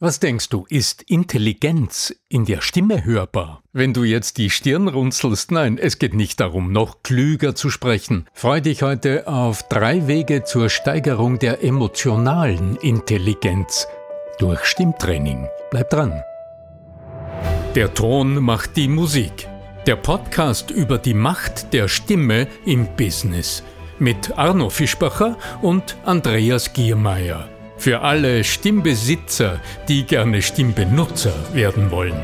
Was denkst du, ist Intelligenz in der Stimme hörbar? Wenn du jetzt die Stirn runzelst, nein, es geht nicht darum, noch klüger zu sprechen. Freu dich heute auf drei Wege zur Steigerung der emotionalen Intelligenz durch Stimmtraining. Bleib dran. Der Ton macht die Musik. Der Podcast über die Macht der Stimme im Business mit Arno Fischbacher und Andreas Giermeier. Für alle Stimmbesitzer, die gerne Stimmbenutzer werden wollen.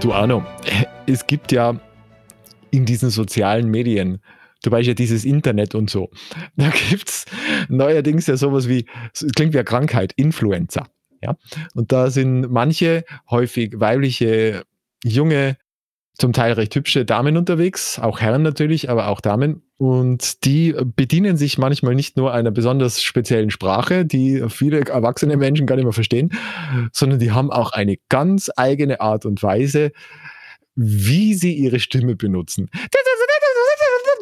Du Arno, es gibt ja in diesen sozialen Medien, weißt ja dieses Internet und so, da gibt es neuerdings ja sowas wie, klingt wie eine Krankheit, Influencer. Ja? Und da sind manche, häufig weibliche, junge zum Teil recht hübsche Damen unterwegs, auch Herren natürlich, aber auch Damen. Und die bedienen sich manchmal nicht nur einer besonders speziellen Sprache, die viele erwachsene Menschen gar nicht mehr verstehen, sondern die haben auch eine ganz eigene Art und Weise, wie sie ihre Stimme benutzen.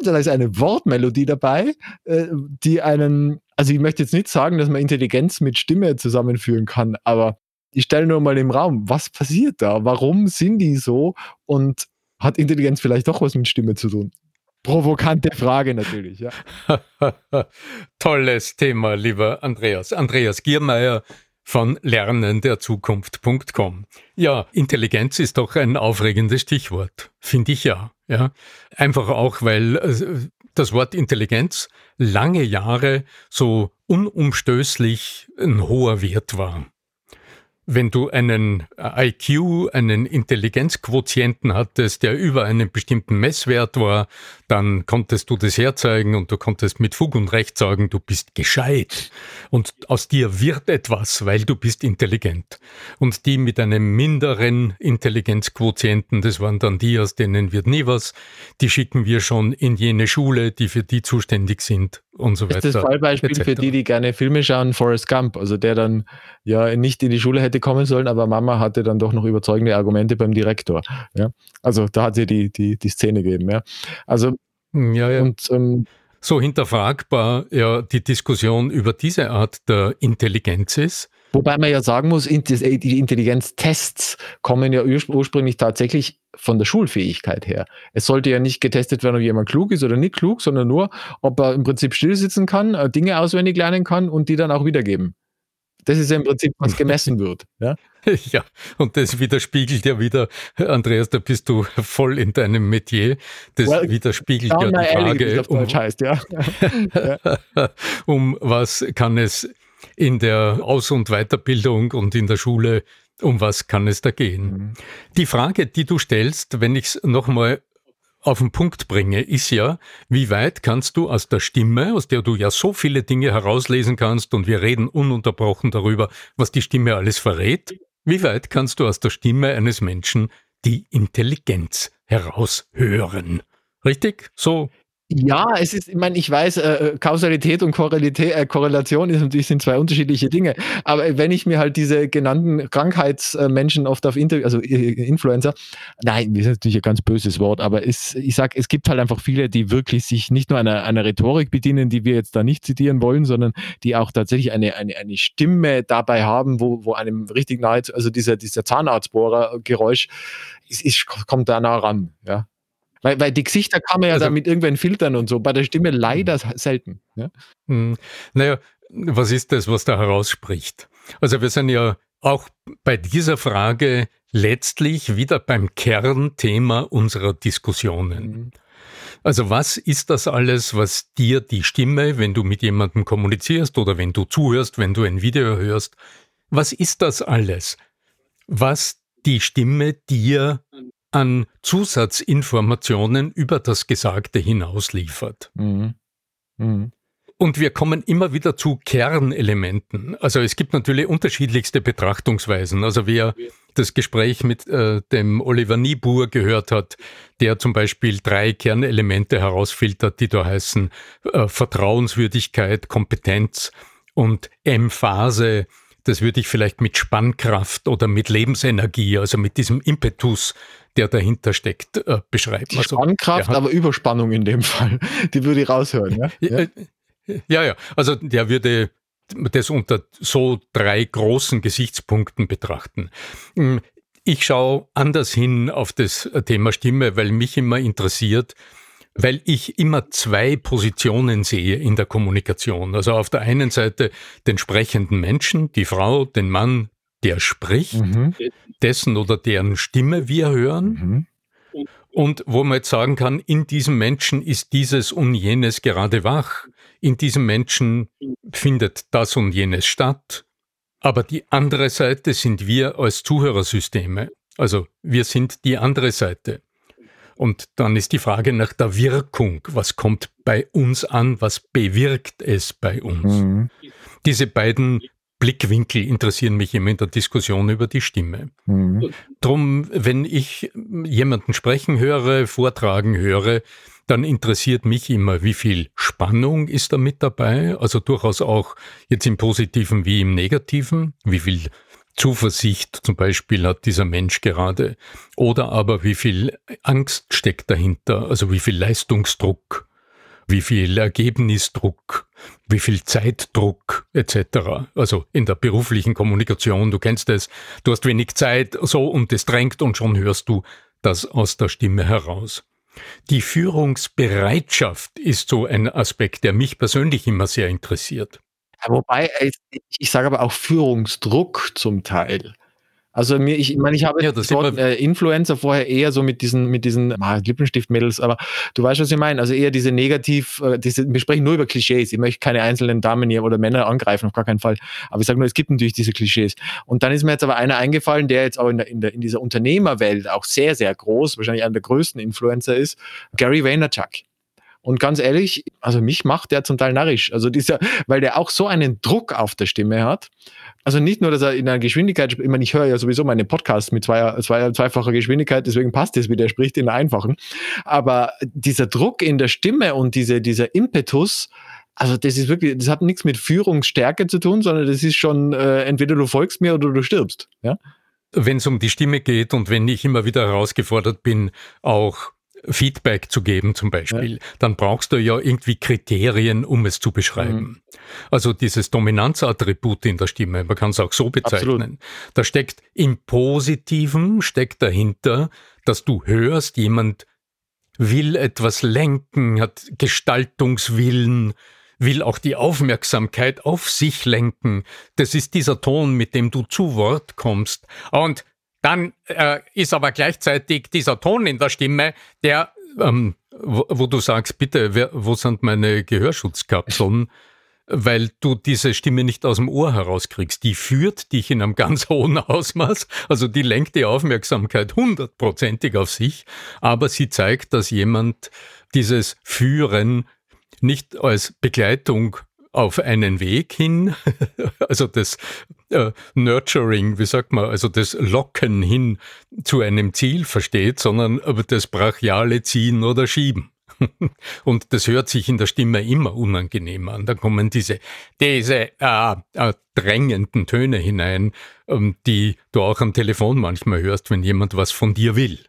Da ist eine Wortmelodie dabei, äh, die einen, also ich möchte jetzt nicht sagen, dass man Intelligenz mit Stimme zusammenführen kann, aber ich stelle nur mal im Raum, was passiert da? Warum sind die so? Und hat Intelligenz vielleicht doch was mit Stimme zu tun? Provokante Frage natürlich, ja. Tolles Thema, lieber Andreas. Andreas Giermeier von lernenderzukunft.com. Ja, Intelligenz ist doch ein aufregendes Stichwort, finde ich ja. ja. Einfach auch, weil äh, das Wort Intelligenz lange Jahre so unumstößlich ein hoher Wert war. Wenn du einen IQ, einen Intelligenzquotienten hattest, der über einen bestimmten Messwert war, dann konntest du das herzeigen und du konntest mit Fug und Recht sagen, du bist gescheit. Und aus dir wird etwas, weil du bist intelligent. Und die mit einem minderen Intelligenzquotienten, das waren dann die, aus denen wird nie was, die schicken wir schon in jene Schule, die für die zuständig sind und so weiter. Das ist das Fallbeispiel für die, die gerne Filme schauen, Forrest Gump, also der dann ja nicht in die Schule hätte kommen sollen, aber Mama hatte dann doch noch überzeugende Argumente beim Direktor. Ja? Also da hat sie die, die, die Szene gegeben. Ja? Also ja, ja. Und, ähm, so hinterfragbar ja die Diskussion über diese Art der Intelligenz ist. Wobei man ja sagen muss, die Intelligenztests kommen ja ursprünglich tatsächlich von der Schulfähigkeit her. Es sollte ja nicht getestet werden, ob jemand klug ist oder nicht klug, sondern nur, ob er im Prinzip stillsitzen kann, äh, Dinge auswendig lernen kann und die dann auch wiedergeben. Das ist ja im Prinzip, was gemessen wird. Ja? ja, und das widerspiegelt ja wieder, Andreas, da bist du voll in deinem Metier. Das well, widerspiegelt ja die Frage, um, heißt, ja. um was kann es in der Aus- und Weiterbildung und in der Schule um was kann es da gehen? Mhm. Die Frage, die du stellst, wenn ich es nochmal auf den Punkt bringe, ist ja, wie weit kannst du aus der Stimme, aus der du ja so viele Dinge herauslesen kannst und wir reden ununterbrochen darüber, was die Stimme alles verrät, wie weit kannst du aus der Stimme eines Menschen die Intelligenz heraushören? Richtig? So ja, es ist, ich meine, ich weiß, äh, äh Kausalität und Korrelität, äh, Korrelation ist natürlich sind zwei unterschiedliche Dinge. Aber wenn ich mir halt diese genannten Krankheitsmenschen oft auf Inter also Influencer, nein, das ist natürlich ein ganz böses Wort, aber es, ich sag, es gibt halt einfach viele, die wirklich sich nicht nur einer, einer Rhetorik bedienen, die wir jetzt da nicht zitieren wollen, sondern die auch tatsächlich eine, eine, eine Stimme dabei haben, wo, wo einem richtig nahe, also dieser, dieser Zahnarztbohrer-Geräusch, ist, ist, kommt da nah ran, ja. Weil, weil die Gesichter kann man ja also, dann mit irgendwelchen Filtern und so, bei der Stimme leider hm. selten. Ja? Hm. Naja, was ist das, was da herausspricht? Also wir sind ja auch bei dieser Frage letztlich wieder beim Kernthema unserer Diskussionen. Mhm. Also was ist das alles, was dir die Stimme, wenn du mit jemandem kommunizierst oder wenn du zuhörst, wenn du ein Video hörst, was ist das alles, was die Stimme dir an Zusatzinformationen über das Gesagte hinaus liefert. Mhm. Mhm. Und wir kommen immer wieder zu Kernelementen. Also es gibt natürlich unterschiedlichste Betrachtungsweisen. Also wer das Gespräch mit äh, dem Oliver Niebuhr gehört hat, der zum Beispiel drei Kernelemente herausfiltert, die da heißen äh, Vertrauenswürdigkeit, Kompetenz und Emphase, das würde ich vielleicht mit Spannkraft oder mit Lebensenergie, also mit diesem Impetus, der dahinter steckt, äh, beschreiben. Die also, Spannkraft, aber Überspannung in dem Fall, die würde ich raushören. Ja, ja, ja. ja. Also der würde das unter so drei großen Gesichtspunkten betrachten. Hm, ich schaue anders hin auf das Thema Stimme, weil mich immer interessiert, weil ich immer zwei Positionen sehe in der Kommunikation. Also auf der einen Seite den sprechenden Menschen, die Frau, den Mann, der spricht, mhm. dessen oder deren Stimme wir hören. Mhm. Und wo man jetzt sagen kann, in diesem Menschen ist dieses und jenes gerade wach. In diesem Menschen findet das und jenes statt. Aber die andere Seite sind wir als Zuhörersysteme. Also wir sind die andere Seite. Und dann ist die Frage nach der Wirkung. Was kommt bei uns an? Was bewirkt es bei uns? Mhm. Diese beiden Blickwinkel interessieren mich immer in der Diskussion über die Stimme. Mhm. Drum, wenn ich jemanden sprechen höre, vortragen höre, dann interessiert mich immer, wie viel Spannung ist da mit dabei, also durchaus auch jetzt im positiven wie im negativen, wie viel Zuversicht zum Beispiel hat dieser Mensch gerade, oder aber wie viel Angst steckt dahinter, also wie viel Leistungsdruck, wie viel Ergebnisdruck, wie viel Zeitdruck etc. Also in der beruflichen Kommunikation, du kennst es, du hast wenig Zeit, so und es drängt und schon hörst du das aus der Stimme heraus. Die Führungsbereitschaft ist so ein Aspekt, der mich persönlich immer sehr interessiert. Wobei, ich, ich sage aber auch Führungsdruck zum Teil. Also mir, ich meine, ich habe ja, das Wort, äh, Influencer vorher eher so mit diesen, mit diesen ah, Lippenstiftmädels, aber du weißt, was ich meine. Also eher diese negativ, äh, diese, wir sprechen nur über Klischees. Ich möchte keine einzelnen Damen hier oder Männer angreifen, auf gar keinen Fall. Aber ich sage nur, es gibt natürlich diese Klischees. Und dann ist mir jetzt aber einer eingefallen, der jetzt auch in, der, in, der, in dieser Unternehmerwelt auch sehr, sehr groß, wahrscheinlich einer der größten Influencer ist, Gary Vaynerchuk. Und ganz ehrlich, also mich macht der zum Teil narrisch. Also dieser, weil der auch so einen Druck auf der Stimme hat. Also nicht nur, dass er in einer Geschwindigkeit, ich meine, ich höre ja sowieso meine Podcasts mit zwei, zwei, zweifacher Geschwindigkeit, deswegen passt es, wie der spricht in der einfachen. Aber dieser Druck in der Stimme und diese, dieser Impetus, also das ist wirklich, das hat nichts mit Führungsstärke zu tun, sondern das ist schon, äh, entweder du folgst mir oder du stirbst. Ja? Wenn es um die Stimme geht und wenn ich immer wieder herausgefordert bin, auch Feedback zu geben zum Beispiel, ja. dann brauchst du ja irgendwie Kriterien, um es zu beschreiben. Mhm. Also dieses Dominanzattribut in der Stimme, man kann es auch so bezeichnen. Absolut. Da steckt im Positiven, steckt dahinter, dass du hörst, jemand will etwas lenken, hat Gestaltungswillen, will auch die Aufmerksamkeit auf sich lenken. Das ist dieser Ton, mit dem du zu Wort kommst. Und dann äh, ist aber gleichzeitig dieser Ton in der Stimme, der, ähm, wo, wo, du sagst, bitte, wer, wo sind meine Gehörschutzkapseln? Weil du diese Stimme nicht aus dem Ohr herauskriegst. Die führt dich in einem ganz hohen Ausmaß, also die lenkt die Aufmerksamkeit hundertprozentig auf sich, aber sie zeigt, dass jemand dieses Führen nicht als Begleitung auf einen Weg hin, also das äh, Nurturing, wie sagt man, also das Locken hin zu einem Ziel versteht, sondern aber das brachiale Ziehen oder Schieben. Und das hört sich in der Stimme immer unangenehm an. Da kommen diese, diese äh, äh, drängenden Töne hinein, ähm, die du auch am Telefon manchmal hörst, wenn jemand was von dir will.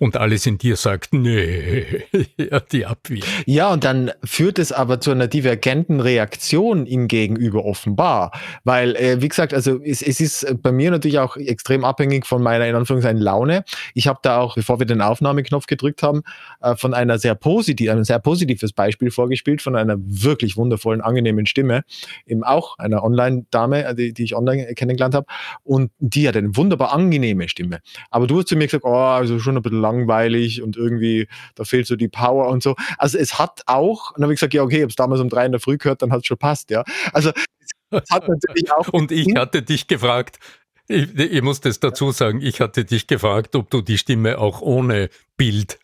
Und alles in dir sagt, nee, die Abwehr. Ja, und dann führt es aber zu einer divergenten Reaktion ihm gegenüber offenbar. Weil, äh, wie gesagt, also es, es ist bei mir natürlich auch extrem abhängig von meiner, in Anführungszeichen, Laune. Ich habe da auch, bevor wir den Aufnahmeknopf gedrückt haben, äh, von einer sehr positiv, ein sehr positives Beispiel vorgespielt, von einer wirklich wundervollen, angenehmen Stimme, eben auch einer Online-Dame, äh, die, die ich online kennengelernt habe. Und die hat eine wunderbar angenehme Stimme. Aber du hast zu mir gesagt, oh, also schon ein bisschen langweilig und irgendwie, da fehlt so die Power und so. Also es hat auch, dann habe ich gesagt, ja, okay, ich habe es damals um drei in der Früh gehört, dann hat es schon passt, ja. Also es hat natürlich auch. und ich hatte dich gefragt, ich, ich, muss das dazu sagen, ich hatte dich gefragt, ob du die Stimme auch ohne Bild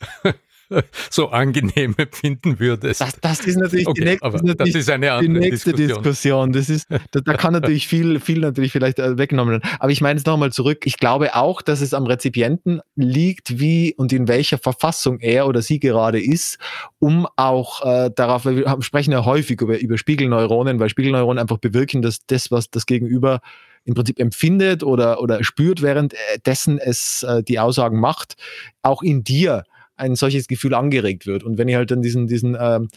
so angenehm empfinden würdest. Das, das ist natürlich, okay, die, nächste, aber das ist eine andere die nächste Diskussion. Diskussion. Das ist, da, da kann natürlich viel, viel natürlich vielleicht äh, weggenommen werden. Aber ich meine es nochmal zurück. Ich glaube auch, dass es am Rezipienten liegt, wie und in welcher Verfassung er oder sie gerade ist, um auch äh, darauf, wir sprechen ja häufig über, über Spiegelneuronen, weil Spiegelneuronen einfach bewirken, dass das, was das Gegenüber im Prinzip empfindet oder, oder spürt, währenddessen es äh, die Aussagen macht, auch in dir ein solches Gefühl angeregt wird. Und wenn ich halt dann diesen, diesen, ähm,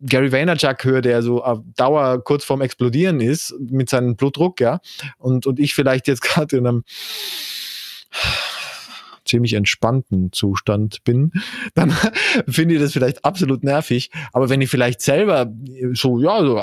Gary Vaynerchuk höre, der so auf Dauer kurz vorm Explodieren ist mit seinem Blutdruck, ja, und, und ich vielleicht jetzt gerade in einem ziemlich entspannten Zustand bin, dann finde ich das vielleicht absolut nervig. Aber wenn ich vielleicht selber so, ja, so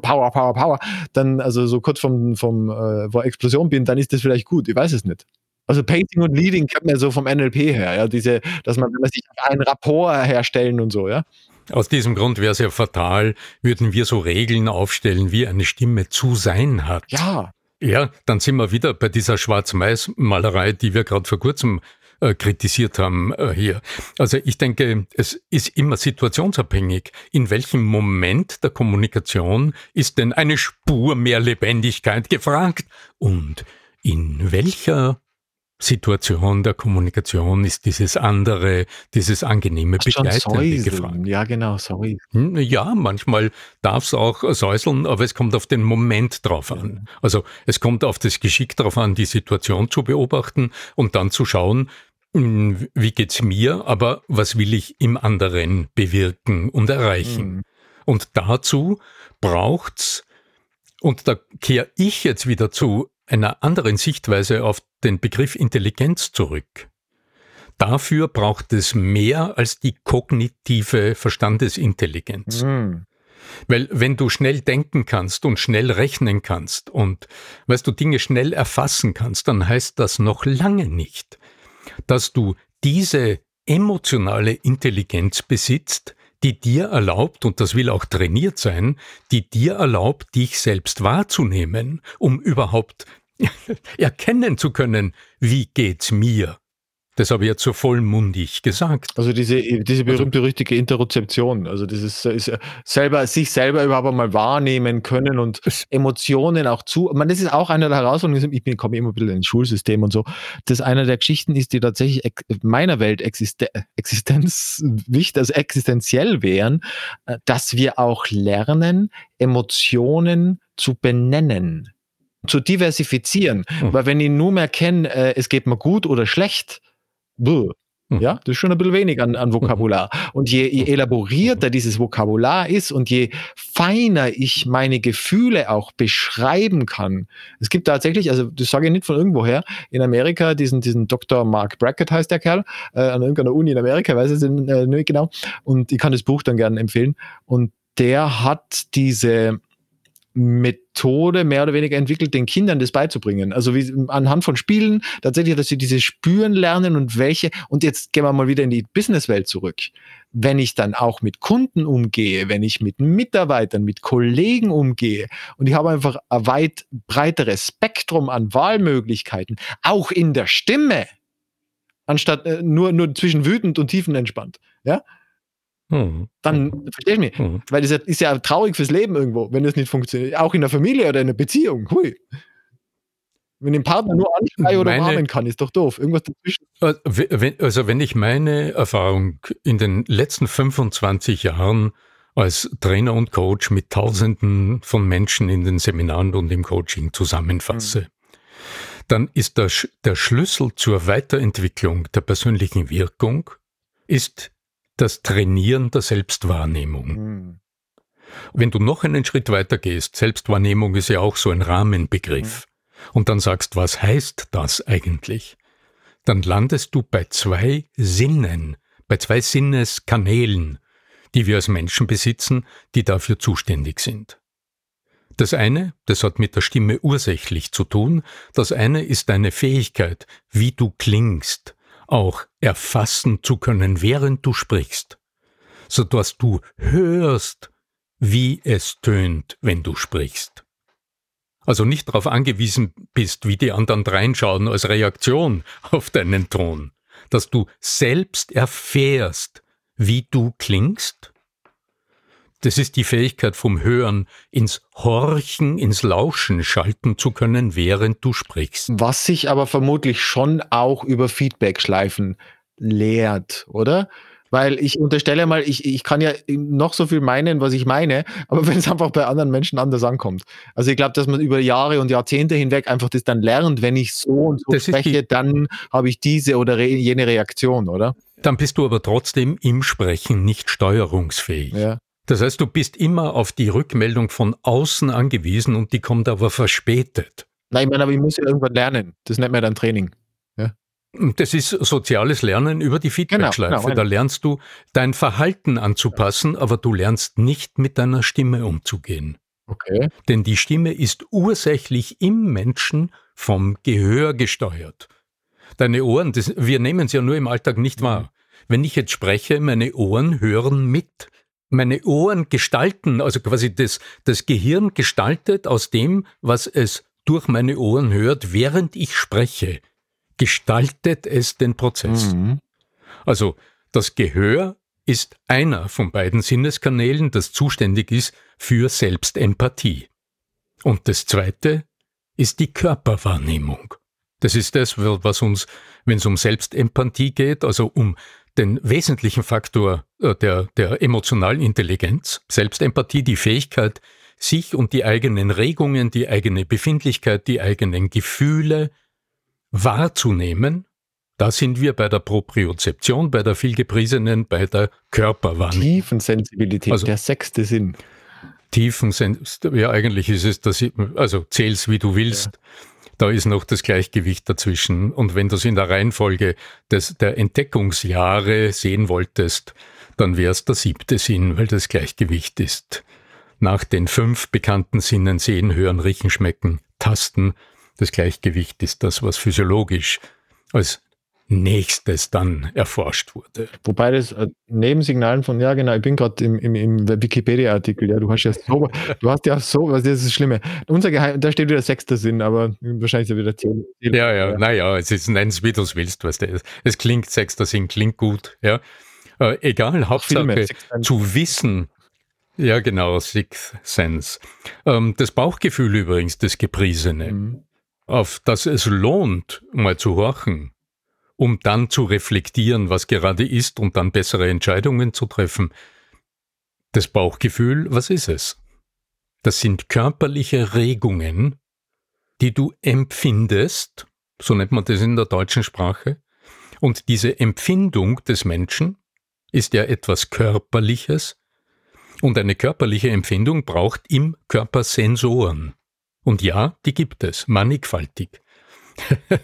Power, Power, Power, dann also so kurz vom, vom äh, vor Explosion bin, dann ist das vielleicht gut. Ich weiß es nicht. Also Painting und Leading kennt man so vom NLP her, ja, diese, dass man, wenn man sich einen Rapport herstellen und so, ja. Aus diesem Grund wäre es ja fatal, würden wir so Regeln aufstellen, wie eine Stimme zu sein hat. Ja. Ja, dann sind wir wieder bei dieser Schwarz-Weiß-Malerei, die wir gerade vor kurzem äh, kritisiert haben äh, hier. Also ich denke, es ist immer situationsabhängig. In welchem Moment der Kommunikation ist denn eine Spur mehr Lebendigkeit gefragt? Und in welcher Situation der Kommunikation ist dieses andere, dieses angenehme Begleitende gefragt. Ja, genau, sorry. Hm, ja, manchmal darf es auch säuseln, aber es kommt auf den Moment drauf an. Also es kommt auf das Geschick drauf an, die Situation zu beobachten und dann zu schauen, hm, wie geht's mir, aber was will ich im anderen bewirken und erreichen? Mhm. Und dazu braucht's, und da kehre ich jetzt wieder zu einer anderen Sichtweise auf den Begriff Intelligenz zurück. Dafür braucht es mehr als die kognitive Verstandesintelligenz. Mhm. Weil wenn du schnell denken kannst und schnell rechnen kannst und weißt du Dinge schnell erfassen kannst, dann heißt das noch lange nicht, dass du diese emotionale Intelligenz besitzt, die dir erlaubt, und das will auch trainiert sein, die dir erlaubt, dich selbst wahrzunehmen, um überhaupt erkennen zu können, wie geht's mir. Das habe ich jetzt so vollmundig gesagt. Also diese, diese also berühmte-berüchtigte Interozeption, also dieses ist selber, sich selber überhaupt mal wahrnehmen können und Emotionen auch zu. Man, das ist auch einer der Herausforderungen. Ich bin, komme immer ein bisschen ins Schulsystem und so. Das einer der Geschichten ist, die tatsächlich meiner Welt Existen Existenz wichtig, also existenziell wären, äh, dass wir auch lernen, Emotionen zu benennen zu diversifizieren. Mhm. Weil wenn ich nur mehr kenne, äh, es geht mir gut oder schlecht, buh, hm. ja, das ist schon ein bisschen wenig an, an Vokabular. Hm. Und je, je, elaborierter dieses Vokabular ist und je feiner ich meine Gefühle auch beschreiben kann. Es gibt tatsächlich, also das sage ich nicht von irgendwoher, in Amerika diesen, diesen Dr. Mark Brackett heißt der Kerl, äh, an irgendeiner Uni in Amerika, weiß ich äh, nicht genau. Und ich kann das Buch dann gerne empfehlen. Und der hat diese Methode mehr oder weniger entwickelt, den Kindern das beizubringen. Also wie, anhand von Spielen tatsächlich, dass sie diese spüren lernen und welche. Und jetzt gehen wir mal wieder in die Businesswelt zurück. Wenn ich dann auch mit Kunden umgehe, wenn ich mit Mitarbeitern, mit Kollegen umgehe und ich habe einfach ein weit breiteres Spektrum an Wahlmöglichkeiten, auch in der Stimme, anstatt äh, nur, nur zwischen wütend und tiefenentspannt. Ja, hm. Dann verstehst du mich. Hm. Weil das ist ja traurig fürs Leben irgendwo, wenn das nicht funktioniert. Auch in der Familie oder in einer Beziehung. Hui. Wenn ich den Partner nur anschreien oder warnen kann, ist doch doof. Irgendwas dazwischen. Äh, also, wenn ich meine Erfahrung in den letzten 25 Jahren als Trainer und Coach mit Tausenden von Menschen in den Seminaren und im Coaching zusammenfasse, hm. dann ist der, der Schlüssel zur Weiterentwicklung der persönlichen Wirkung ist das Trainieren der Selbstwahrnehmung. Mhm. Wenn du noch einen Schritt weiter gehst, Selbstwahrnehmung ist ja auch so ein Rahmenbegriff, mhm. und dann sagst, was heißt das eigentlich? Dann landest du bei zwei Sinnen, bei zwei Sinneskanälen, die wir als Menschen besitzen, die dafür zuständig sind. Das eine, das hat mit der Stimme ursächlich zu tun, das eine ist deine Fähigkeit, wie du klingst, auch erfassen zu können, während du sprichst, so dass du hörst, wie es tönt, wenn du sprichst. Also nicht darauf angewiesen bist, wie die anderen reinschauen als Reaktion auf deinen Ton, dass du selbst erfährst, wie du klingst das ist die Fähigkeit vom Hören ins Horchen, ins Lauschen schalten zu können, während du sprichst. Was sich aber vermutlich schon auch über Feedback-Schleifen lehrt, oder? Weil ich unterstelle mal, ich, ich kann ja noch so viel meinen, was ich meine, aber wenn es einfach bei anderen Menschen anders ankommt. Also ich glaube, dass man über Jahre und Jahrzehnte hinweg einfach das dann lernt, wenn ich so und so das spreche, dann habe ich diese oder jene Reaktion, oder? Dann bist du aber trotzdem im Sprechen nicht steuerungsfähig. Ja. Das heißt, du bist immer auf die Rückmeldung von außen angewiesen und die kommt aber verspätet. Nein, ich meine, aber ich muss ja irgendwann lernen. Das nennt man dann Training. Das ist soziales Lernen über die Feedbackschleife. Genau, genau. Da lernst du dein Verhalten anzupassen, aber du lernst nicht mit deiner Stimme umzugehen. Okay. Denn die Stimme ist ursächlich im Menschen vom Gehör gesteuert. Deine Ohren, das, wir nehmen es ja nur im Alltag nicht wahr. Wenn ich jetzt spreche, meine Ohren hören mit. Meine Ohren gestalten, also quasi das, das Gehirn gestaltet aus dem, was es durch meine Ohren hört, während ich spreche, gestaltet es den Prozess. Mhm. Also das Gehör ist einer von beiden Sinneskanälen, das zuständig ist für Selbstempathie. Und das zweite ist die Körperwahrnehmung. Das ist das, was uns, wenn es um Selbstempathie geht, also um den wesentlichen Faktor äh, der, der emotionalen Intelligenz, Selbstempathie, die Fähigkeit, sich und die eigenen Regungen, die eigene Befindlichkeit, die eigenen Gefühle wahrzunehmen, da sind wir bei der Propriozeption, bei der vielgepriesenen, bei der Körperwahrnehmung. Tiefensensibilität, also, der sechste Sinn. Tiefensensibilität, ja eigentlich ist es, ich, also zähl's wie du willst. Ja. Da ist noch das Gleichgewicht dazwischen. Und wenn du es in der Reihenfolge des, der Entdeckungsjahre sehen wolltest, dann wäre es der siebte Sinn, weil das Gleichgewicht ist. Nach den fünf bekannten Sinnen sehen, hören, riechen, schmecken, tasten. Das Gleichgewicht ist das, was physiologisch als nächstes dann erforscht wurde. Wobei das äh, Nebensignalen von, ja genau, ich bin gerade im, im, im Wikipedia-Artikel, ja, du hast ja so, du hast ja so, was ist das Schlimme. Unser Geheim, da steht wieder sechster Sinn, aber wahrscheinlich ist ja wieder zehn. Ja, ja, ja. naja, es ist, nenn es wie du es willst, weißt du. Es klingt sechster Sinn, klingt gut, ja. Äh, egal, Hauptsache Filme, zu wissen, ja genau, Sixth Sense. Ähm, das Bauchgefühl übrigens, das Gepriesene, mhm. Auf das es lohnt, mal zu horchen, um dann zu reflektieren, was gerade ist und dann bessere Entscheidungen zu treffen. Das Bauchgefühl, was ist es? Das sind körperliche Regungen, die du empfindest, so nennt man das in der deutschen Sprache, und diese Empfindung des Menschen ist ja etwas Körperliches, und eine körperliche Empfindung braucht im Körper Sensoren. Und ja, die gibt es, mannigfaltig.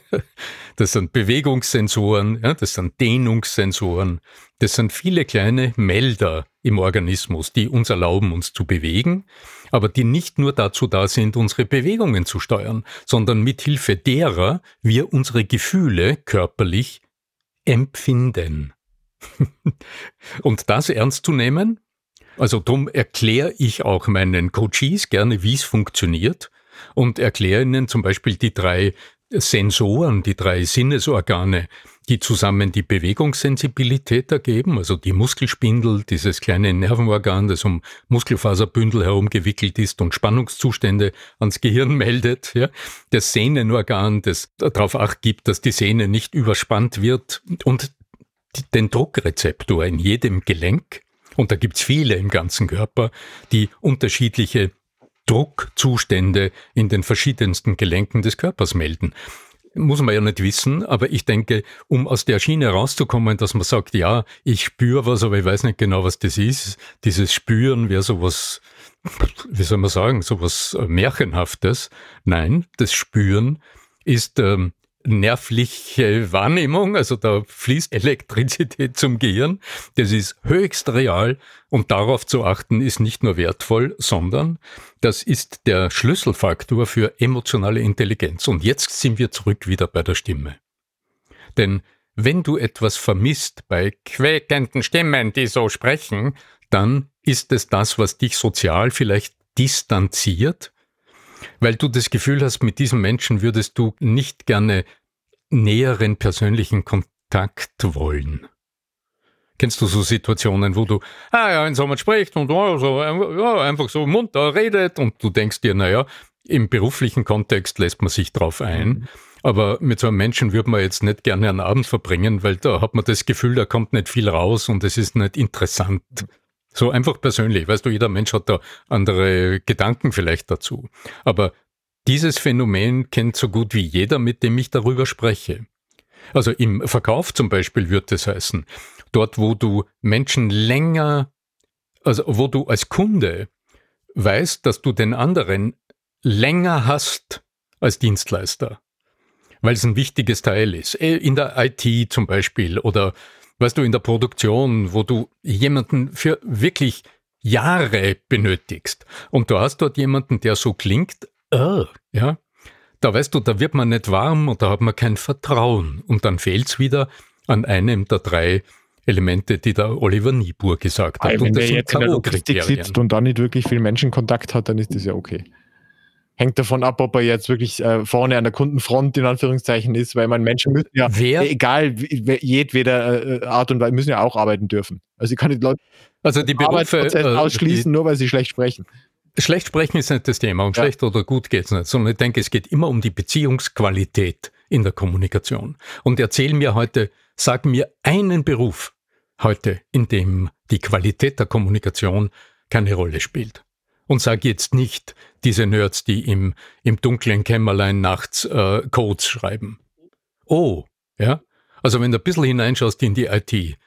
das sind Bewegungssensoren, ja, das sind Dehnungssensoren, das sind viele kleine Melder im Organismus, die uns erlauben, uns zu bewegen, aber die nicht nur dazu da sind, unsere Bewegungen zu steuern, sondern mithilfe derer wir unsere Gefühle körperlich empfinden. Und das ernst zu nehmen, also darum erkläre ich auch meinen Coaches gerne, wie es funktioniert und erkläre ihnen zum Beispiel die drei Sensoren, die drei Sinnesorgane, die zusammen die Bewegungssensibilität ergeben, also die Muskelspindel, dieses kleine Nervenorgan, das um Muskelfaserbündel herum gewickelt ist und Spannungszustände ans Gehirn meldet, ja, das Sehnenorgan, das darauf acht gibt, dass die Sehne nicht überspannt wird und den Druckrezeptor in jedem Gelenk, und da gibt's viele im ganzen Körper, die unterschiedliche Druckzustände in den verschiedensten Gelenken des Körpers melden. Muss man ja nicht wissen, aber ich denke, um aus der Schiene rauszukommen, dass man sagt, ja, ich spüre was, aber ich weiß nicht genau, was das ist. Dieses Spüren wäre sowas, wie soll man sagen, sowas Märchenhaftes. Nein, das Spüren ist ähm, nervliche Wahrnehmung, also da fließt Elektrizität zum Gehirn. Das ist höchst real und darauf zu achten ist nicht nur wertvoll, sondern das ist der Schlüsselfaktor für emotionale Intelligenz. Und jetzt sind wir zurück wieder bei der Stimme. Denn wenn du etwas vermisst bei quäkenden Stimmen, die so sprechen, dann ist es das, was dich sozial vielleicht distanziert weil du das Gefühl hast, mit diesem Menschen würdest du nicht gerne näheren persönlichen Kontakt wollen. Kennst du so Situationen, wo du, ah ja, wenn jemand spricht und oh, so, ja, einfach so munter redet und du denkst dir, naja, im beruflichen Kontext lässt man sich drauf ein. Mhm. Aber mit so einem Menschen würde man jetzt nicht gerne einen Abend verbringen, weil da hat man das Gefühl, da kommt nicht viel raus und es ist nicht interessant. So einfach persönlich. Weißt du, jeder Mensch hat da andere Gedanken vielleicht dazu. Aber dieses Phänomen kennt so gut wie jeder, mit dem ich darüber spreche. Also im Verkauf zum Beispiel wird es heißen, dort wo du Menschen länger also wo du als Kunde weißt, dass du den anderen länger hast als Dienstleister, weil es ein wichtiges Teil ist. Äh, in der IT zum Beispiel oder weißt du, in der Produktion, wo du jemanden für wirklich Jahre benötigst und du hast dort jemanden, der so klingt, uh, ja, da weißt du, da wird man nicht warm und da hat man kein Vertrauen und dann fehlt es wieder an einem der drei Elemente, die der Oliver Niebuhr gesagt hat. Wenn der jetzt in der Logistik sitzt und da nicht wirklich viel Menschenkontakt hat, dann ist das ja okay. Hängt davon ab, ob er jetzt wirklich äh, vorne an der Kundenfront in Anführungszeichen ist, weil man Menschen müssen ja, Wer? egal jedweder äh, Art und Weise, müssen ja auch arbeiten dürfen. Also ich kann nicht Leute also die Berufe, äh, ausschließen, die, nur weil sie schlecht sprechen. Schlecht sprechen ist nicht das Thema und ja. schlecht oder gut geht es nicht, sondern ich denke, es geht immer um die Beziehungsqualität in der Kommunikation. Und erzähl mir heute, sag mir einen Beruf heute, in dem die Qualität der Kommunikation keine Rolle spielt. Und sag jetzt nicht diese Nerds, die im, im dunklen Kämmerlein nachts äh, Codes schreiben. Oh, ja. Also wenn du ein bisschen hineinschaust in die IT,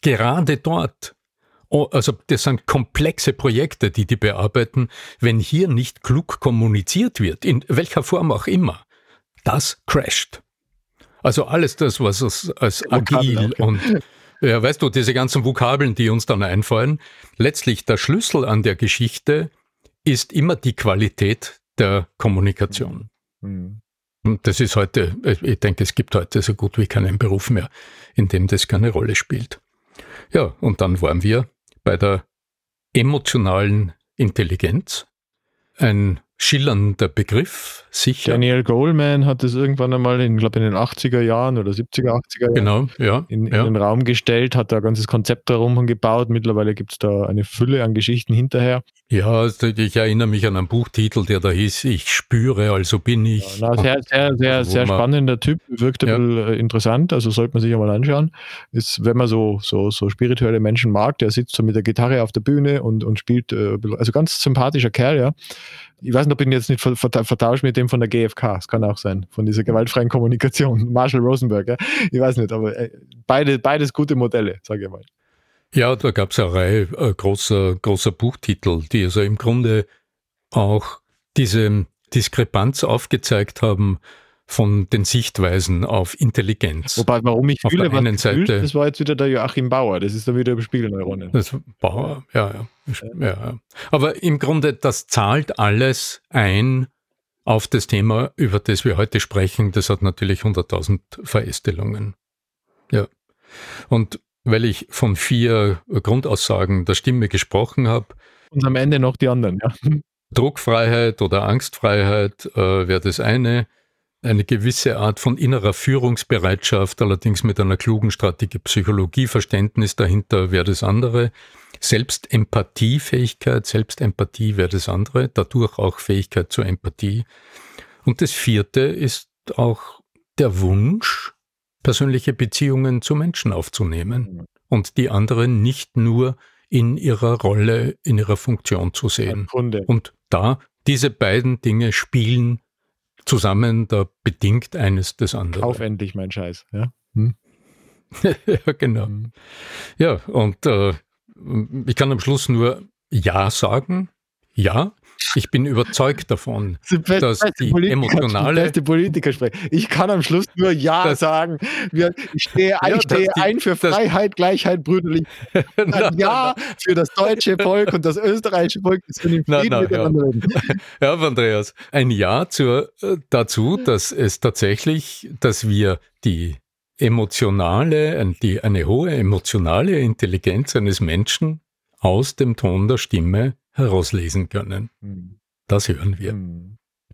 gerade dort also das sind komplexe Projekte, die die bearbeiten. Wenn hier nicht klug kommuniziert wird, in welcher Form auch immer, das crasht. Also alles das, was es als agil okay. und ja, weißt du, diese ganzen Vokabeln, die uns dann einfallen, letztlich der Schlüssel an der Geschichte ist immer die Qualität der Kommunikation. Mhm. Und das ist heute, ich denke, es gibt heute so gut wie keinen Beruf mehr, in dem das keine Rolle spielt. Ja, und dann waren wir bei der emotionalen Intelligenz. Ein schillernder Begriff, sicher. Daniel Goleman hat es irgendwann einmal, in, glaube in den 80er Jahren oder 70er, 80er Jahren genau, ja, in, in ja. den Raum gestellt, hat da ein ganzes Konzept darum gebaut. Mittlerweile gibt es da eine Fülle an Geschichten hinterher. Ja, also ich erinnere mich an einen Buchtitel, der da hieß, ich spüre, also bin ich. Ja, na, sehr, sehr, sehr, also sehr spannender Typ, wirkt ein ja. bisschen äh, interessant, also sollte man sich einmal anschauen. Ist, wenn man so, so, so spirituelle Menschen mag, der sitzt so mit der Gitarre auf der Bühne und, und spielt, äh, also ganz sympathischer Kerl, ja. Ich weiß nicht, ob ich ihn jetzt nicht vertauscht mit dem von der GfK. Das kann auch sein, von dieser gewaltfreien Kommunikation. Marshall Rosenberg, ja. Ich weiß nicht, aber äh, beide, beides gute Modelle, sage ich mal. Ja, da gab es eine Reihe äh, großer, großer Buchtitel, die also im Grunde auch diese Diskrepanz aufgezeigt haben von den Sichtweisen auf Intelligenz. Wobei, warum ich auf fühle, der einen Seite, fühlst, das war jetzt wieder der Joachim Bauer, das ist dann wieder über Spiegelneuronen. Das Bauer, ja, ja, ja, ja. Aber im Grunde, das zahlt alles ein auf das Thema, über das wir heute sprechen. Das hat natürlich 100.000 Verästelungen. Ja. Und weil ich von vier Grundaussagen der Stimme gesprochen habe. Und am Ende noch die anderen, ja. Druckfreiheit oder Angstfreiheit äh, wäre das eine eine gewisse Art von innerer Führungsbereitschaft, allerdings mit einer klugen Strategie, Psychologieverständnis dahinter wäre das andere. Selbstempathiefähigkeit, Selbstempathie wäre das andere, dadurch auch Fähigkeit zur Empathie. Und das vierte ist auch der Wunsch, persönliche Beziehungen zu Menschen aufzunehmen und die anderen nicht nur in ihrer Rolle, in ihrer Funktion zu sehen. Und da diese beiden Dinge spielen zusammen, da bedingt eines des anderen. Kauf endlich mein Scheiß, ja. Hm? ja, genau. Hm. Ja, und äh, ich kann am Schluss nur Ja sagen. Ja, ich bin überzeugt davon, das dass die Politiker, emotionale. Die Politiker sprechen. Ich kann am Schluss nur Ja das, sagen. ich stehe, ja, ich stehe die, ein für Freiheit, Gleichheit, Brüderlichkeit. na, ja na, für das deutsche Volk und das österreichische Volk. Das können im Frieden miteinander ja. ja, Andreas. Ein Ja zur, äh, dazu, dass es tatsächlich, dass wir die emotionale, die, eine hohe emotionale Intelligenz eines Menschen aus dem Ton der Stimme herauslesen können. Hm. Das hören wir.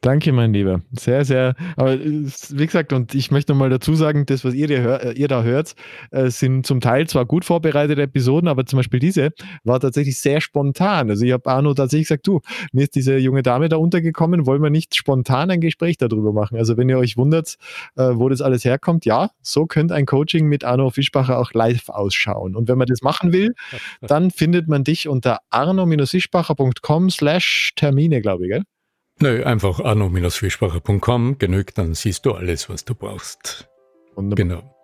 Danke, mein Lieber. Sehr, sehr. Aber wie gesagt, und ich möchte nochmal dazu sagen, das, was ihr, äh, ihr da hört, äh, sind zum Teil zwar gut vorbereitete Episoden, aber zum Beispiel diese war tatsächlich sehr spontan. Also ich habe Arno tatsächlich gesagt, du, mir ist diese junge Dame da untergekommen, wollen wir nicht spontan ein Gespräch darüber machen? Also wenn ihr euch wundert, äh, wo das alles herkommt, ja, so könnte ein Coaching mit Arno Fischbacher auch live ausschauen. Und wenn man das machen will, dann findet man dich unter arno-fischbacher.com slash Termine, glaube ich, gell? Nö, einfach arno-fischbacher.com genügt, dann siehst du alles, was du brauchst. Wunderbar. Genau.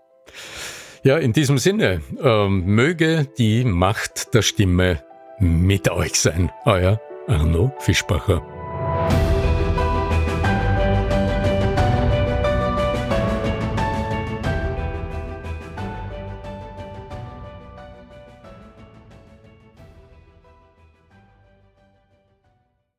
Ja, in diesem Sinne, ähm, möge die Macht der Stimme mit euch sein. Euer Arno Fischbacher.